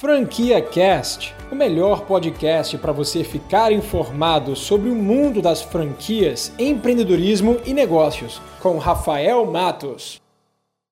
Franquia Cast, o melhor podcast para você ficar informado sobre o mundo das franquias, empreendedorismo e negócios, com Rafael Matos.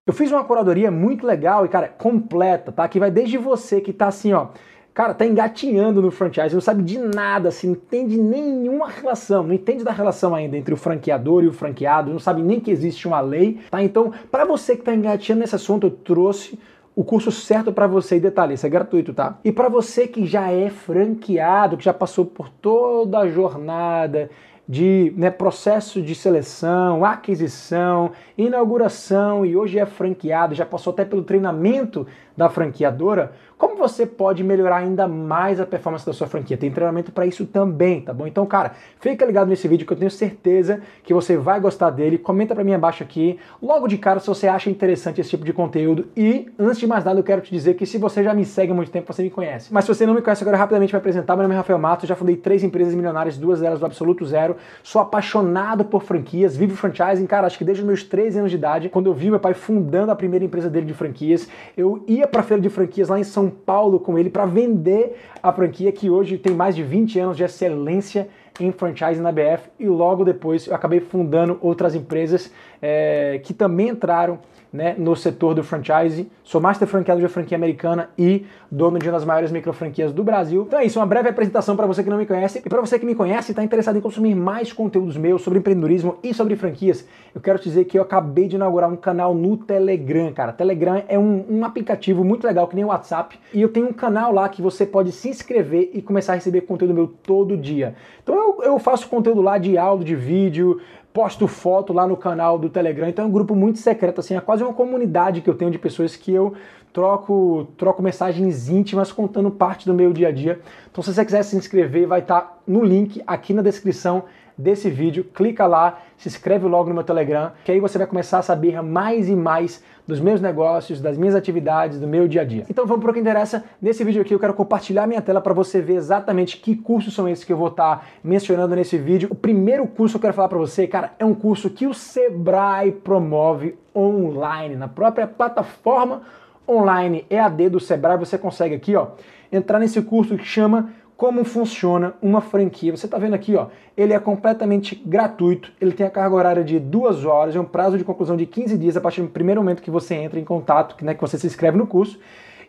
Eu fiz uma curadoria muito legal e, cara, completa, tá? Que vai desde você que tá assim, ó, cara, tá engatinhando no franchise, não sabe de nada, assim, não entende nenhuma relação, não entende da relação ainda entre o franqueador e o franqueado, não sabe nem que existe uma lei, tá? Então, para você que tá engatinhando nesse assunto, eu trouxe o curso certo para você e detalhe, isso é gratuito, tá? E para você que já é franqueado, que já passou por toda a jornada de né, processo de seleção, aquisição, inauguração e hoje é franqueado, já passou até pelo treinamento da franqueadora, como você pode melhorar ainda mais a performance da sua franquia? Tem treinamento para isso também, tá bom? Então, cara, fica ligado nesse vídeo que eu tenho certeza que você vai gostar dele. Comenta para mim abaixo aqui, logo de cara, se você acha interessante esse tipo de conteúdo. E, antes de mais nada, eu quero te dizer que se você já me segue há muito tempo, você me conhece. Mas se você não me conhece, agora rapidamente me apresentar. Meu nome é Rafael Matos, já fundei três empresas milionárias, duas delas do absoluto zero. Sou apaixonado por franquias, vivo franchising, cara, acho que desde os meus 13 anos de idade, quando eu vi meu pai fundando a primeira empresa dele de franquias, eu ia pra feira de franquias lá em São Paulo com ele para vender a franquia que hoje tem mais de 20 anos de excelência em franchise na BF e logo depois eu acabei fundando outras empresas é, que também entraram né, no setor do franchise. Sou master franqueado de franquia americana e dono de uma das maiores micro franquias do Brasil. Então é isso, uma breve apresentação para você que não me conhece. E para você que me conhece e está interessado em consumir mais conteúdos meus sobre empreendedorismo e sobre franquias, eu quero te dizer que eu acabei de inaugurar um canal no Telegram, cara. Telegram é um, um aplicativo muito legal, que nem o WhatsApp. E eu tenho um canal lá que você pode se inscrever e começar a receber conteúdo meu todo dia. Então eu, eu faço conteúdo lá de áudio, de vídeo, posto foto lá no canal do Telegram. Então é um grupo muito secreto, assim, é quase uma comunidade que eu tenho de pessoas que eu troco, troco mensagens íntimas contando parte do meu dia a dia. Então se você quiser se inscrever, vai estar no link aqui na descrição desse vídeo. Clica lá, se inscreve logo no meu Telegram, que aí você vai começar a saber mais e mais dos meus negócios, das minhas atividades, do meu dia a dia. Então vamos para o que interessa. Nesse vídeo aqui eu quero compartilhar minha tela para você ver exatamente que cursos são esses que eu vou estar tá mencionando nesse vídeo. O primeiro curso que eu quero falar para você, cara, é um curso que o Sebrae promove online, na própria plataforma online EAD do Sebrae, você consegue aqui, ó, entrar nesse curso que chama como funciona uma franquia. Você está vendo aqui, ó, ele é completamente gratuito, ele tem a carga horária de duas horas, é um prazo de conclusão de 15 dias a partir do primeiro momento que você entra em contato, né, que você se inscreve no curso.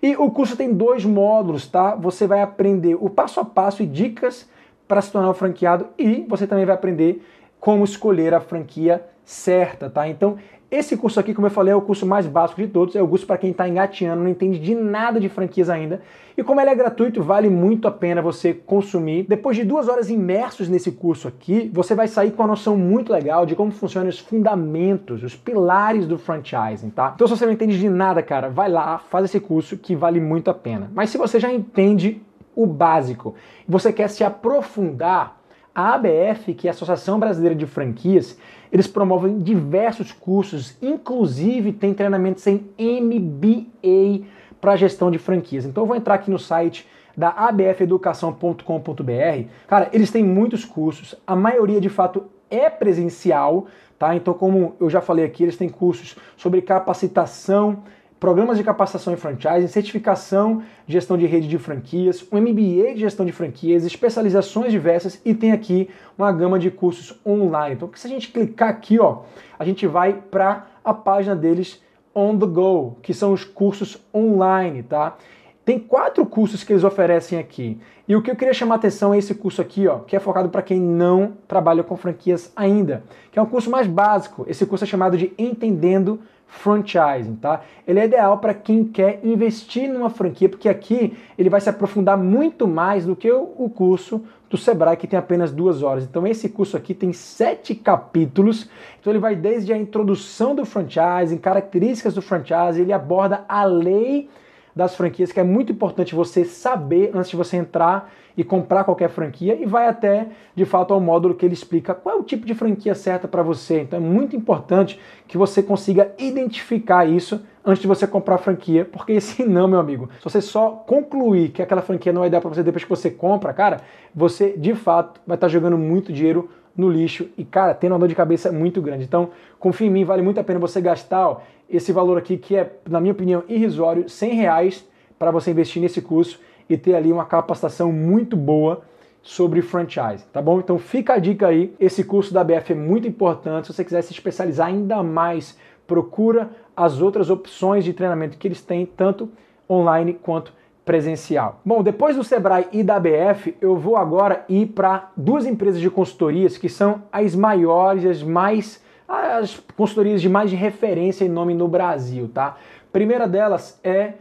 E o curso tem dois módulos, tá? Você vai aprender o passo a passo e dicas para se tornar um franqueado e você também vai aprender como escolher a franquia certa, tá? Então, esse curso aqui, como eu falei, é o curso mais básico de todos, é o curso para quem está engateando, não entende de nada de franquias ainda. E como ele é gratuito, vale muito a pena você consumir. Depois de duas horas imersos nesse curso aqui, você vai sair com uma noção muito legal de como funcionam os fundamentos, os pilares do franchising, tá? Então se você não entende de nada, cara, vai lá, faz esse curso que vale muito a pena. Mas se você já entende o básico e você quer se aprofundar, a ABF, que é a Associação Brasileira de Franquias, eles promovem diversos cursos, inclusive tem treinamentos em MBA para gestão de franquias. Então eu vou entrar aqui no site da abfeducação.com.br. Cara, eles têm muitos cursos, a maioria de fato é presencial, tá? Então, como eu já falei aqui, eles têm cursos sobre capacitação programas de capacitação em franchising, certificação de gestão de rede de franquias, um MBA de gestão de franquias, especializações diversas e tem aqui uma gama de cursos online. Então, se a gente clicar aqui, ó, a gente vai para a página deles on the go, que são os cursos online, tá? Tem quatro cursos que eles oferecem aqui. E o que eu queria chamar atenção é esse curso aqui, ó, que é focado para quem não trabalha com franquias ainda, que é um curso mais básico. Esse curso é chamado de Entendendo Franchising, tá? Ele é ideal para quem quer investir numa franquia, porque aqui ele vai se aprofundar muito mais do que o curso do Sebrae, que tem apenas duas horas. Então, esse curso aqui tem sete capítulos. Então, ele vai desde a introdução do franchising, características do franchising, ele aborda a lei das franquias, que é muito importante você saber antes de você entrar e comprar qualquer franquia, e vai até, de fato, ao módulo que ele explica qual é o tipo de franquia certa para você. Então é muito importante que você consiga identificar isso antes de você comprar a franquia, porque senão, meu amigo, se você só concluir que aquela franquia não é ideal para você depois que você compra, cara, você de fato vai estar tá jogando muito dinheiro no lixo e, cara, tendo uma dor de cabeça muito grande. Então, confia em mim, vale muito a pena você gastar ó, esse valor aqui, que é, na minha opinião, irrisório, 100 reais para você investir nesse curso e ter ali uma capacitação muito boa sobre franchise, tá bom? Então fica a dica aí, esse curso da BF é muito importante, se você quiser se especializar ainda mais, procura as outras opções de treinamento que eles têm, tanto online quanto presencial. Bom, depois do Sebrae e da BF, eu vou agora ir para duas empresas de consultorias que são as maiores, as mais as consultorias de mais de referência e nome no Brasil, tá? Primeira delas é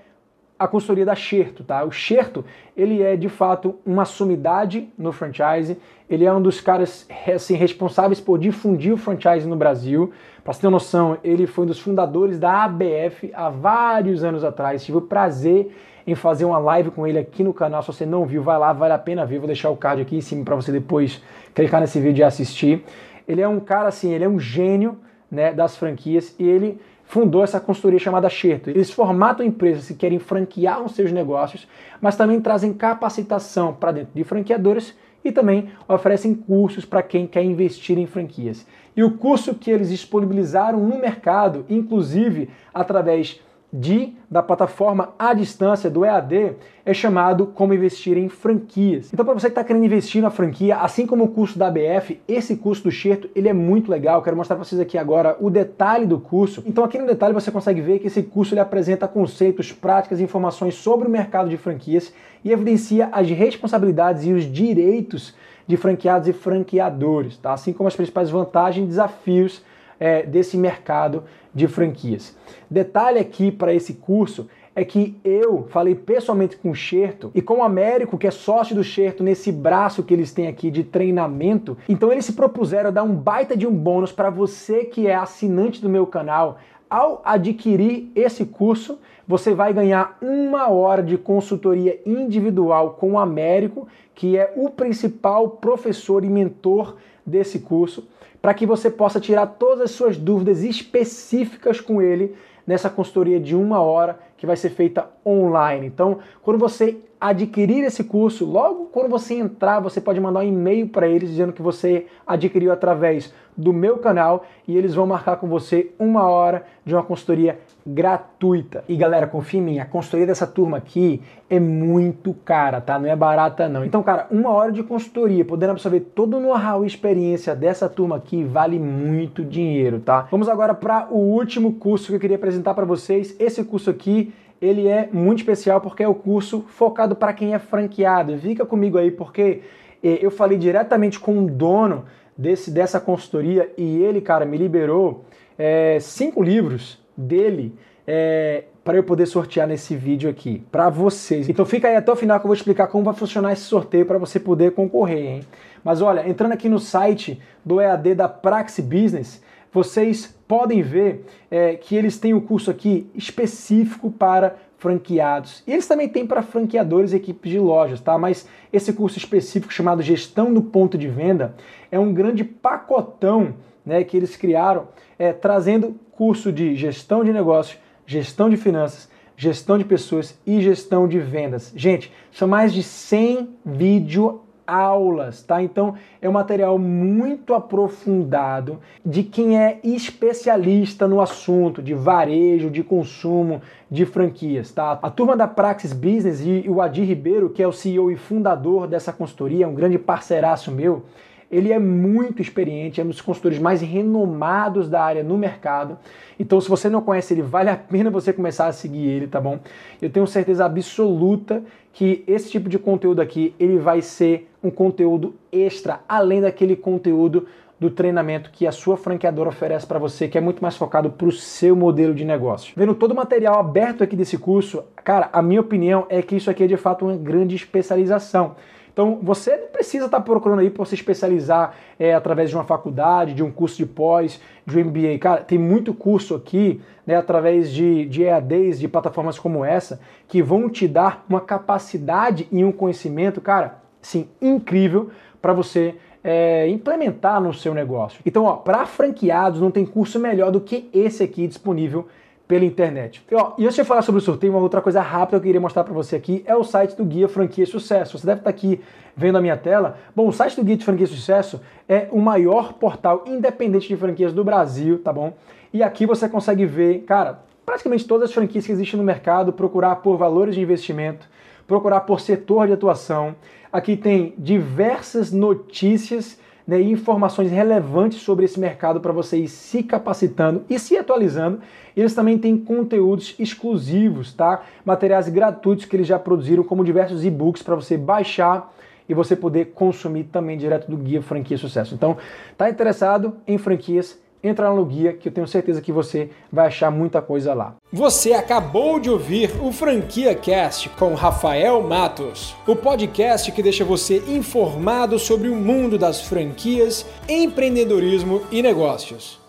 a consultoria da Xerto, tá? O Xerto, ele é de fato uma sumidade no franchise, ele é um dos caras assim, responsáveis por difundir o franchise no Brasil. Para você ter uma noção, ele foi um dos fundadores da ABF há vários anos atrás. Tive o prazer em fazer uma live com ele aqui no canal. Se você não viu, vai lá, vale a pena ver. Vou deixar o card aqui em cima para você depois clicar nesse vídeo e assistir. Ele é um cara assim, ele é um gênio né, das franquias e ele fundou essa consultoria chamada Xerto. Eles formatam empresas que querem franquear os seus negócios, mas também trazem capacitação para dentro de franqueadores e também oferecem cursos para quem quer investir em franquias. E o curso que eles disponibilizaram no mercado, inclusive através de da plataforma à distância do EAD é chamado Como Investir em Franquias. Então, para você que está querendo investir na franquia, assim como o curso da ABF, esse curso do Xerto, ele é muito legal. quero mostrar para vocês aqui agora o detalhe do curso. Então, aqui no detalhe você consegue ver que esse curso ele apresenta conceitos, práticas e informações sobre o mercado de franquias e evidencia as responsabilidades e os direitos de franqueados e franqueadores, tá? assim como as principais vantagens e desafios é, desse mercado de franquias. Detalhe aqui para esse curso é que eu falei pessoalmente com o Xerto e com o Américo, que é sócio do Xerto, nesse braço que eles têm aqui de treinamento. Então eles se propuseram a dar um baita de um bônus para você que é assinante do meu canal. Ao adquirir esse curso, você vai ganhar uma hora de consultoria individual com o Américo, que é o principal professor e mentor desse curso para que você possa tirar todas as suas dúvidas específicas com ele nessa consultoria de uma hora que vai ser feita online. Então, quando você adquirir esse curso, logo quando você entrar, você pode mandar um e-mail para eles dizendo que você adquiriu através do meu canal e eles vão marcar com você uma hora de uma consultoria gratuita. E galera, confia em mim, a consultoria dessa turma aqui é muito cara, tá? Não é barata não. Então, cara, uma hora de consultoria, podendo absorver todo o know-how e experiência dessa turma aqui, vale muito dinheiro, tá? Vamos agora para o último curso que eu queria apresentar para vocês. Esse curso aqui ele é muito especial porque é o curso focado para quem é franqueado. Fica comigo aí porque eh, eu falei diretamente com o dono desse, dessa consultoria e ele, cara, me liberou é, cinco livros dele é, para eu poder sortear nesse vídeo aqui para vocês. Então fica aí até o final que eu vou explicar como vai funcionar esse sorteio para você poder concorrer, hein? Mas olha, entrando aqui no site do EAD da Praxi Business, vocês podem ver é, que eles têm o um curso aqui específico para franqueados. E eles também têm para franqueadores e equipes de lojas, tá? Mas esse curso específico chamado Gestão do Ponto de Venda é um grande pacotão né, que eles criaram, é, trazendo curso de gestão de negócios, gestão de finanças, gestão de pessoas e gestão de vendas. Gente, são mais de 100 vídeo aulas, tá? Então é um material muito aprofundado de quem é especialista no assunto de varejo, de consumo, de franquias, tá? A turma da Praxis Business e o Adir Ribeiro, que é o CEO e fundador dessa consultoria, um grande parceiraço meu, ele é muito experiente, é um dos consultores mais renomados da área no mercado. Então, se você não conhece ele, vale a pena você começar a seguir ele, tá bom? Eu tenho certeza absoluta que esse tipo de conteúdo aqui, ele vai ser um conteúdo extra, além daquele conteúdo do treinamento que a sua franqueadora oferece para você, que é muito mais focado para o seu modelo de negócio. Vendo todo o material aberto aqui desse curso, cara, a minha opinião é que isso aqui é de fato uma grande especialização. Então, você não precisa estar procurando aí para se especializar é, através de uma faculdade, de um curso de pós, de um MBA. Cara, tem muito curso aqui, né, através de, de EADs, de plataformas como essa, que vão te dar uma capacidade e um conhecimento, cara, sim, incrível para você é, implementar no seu negócio. Então, ó, para franqueados não tem curso melhor do que esse aqui disponível pela internet. E, ó, e antes de falar sobre o sorteio, uma outra coisa rápida que eu queria mostrar para você aqui é o site do Guia Franquia Sucesso. Você deve estar aqui vendo a minha tela. Bom, o site do Guia de Franquia Sucesso é o maior portal independente de franquias do Brasil, tá bom? E aqui você consegue ver, cara, praticamente todas as franquias que existem no mercado, procurar por valores de investimento, procurar por setor de atuação. Aqui tem diversas notícias né, e informações relevantes sobre esse mercado para você ir se capacitando e se atualizando. Eles também têm conteúdos exclusivos, tá? Materiais gratuitos que eles já produziram, como diversos e-books para você baixar e você poder consumir também direto do guia Franquia Sucesso. Então, tá interessado em franquias? Entra no guia que eu tenho certeza que você vai achar muita coisa lá. Você acabou de ouvir o Franquia Cast com Rafael Matos, o podcast que deixa você informado sobre o mundo das franquias, empreendedorismo e negócios.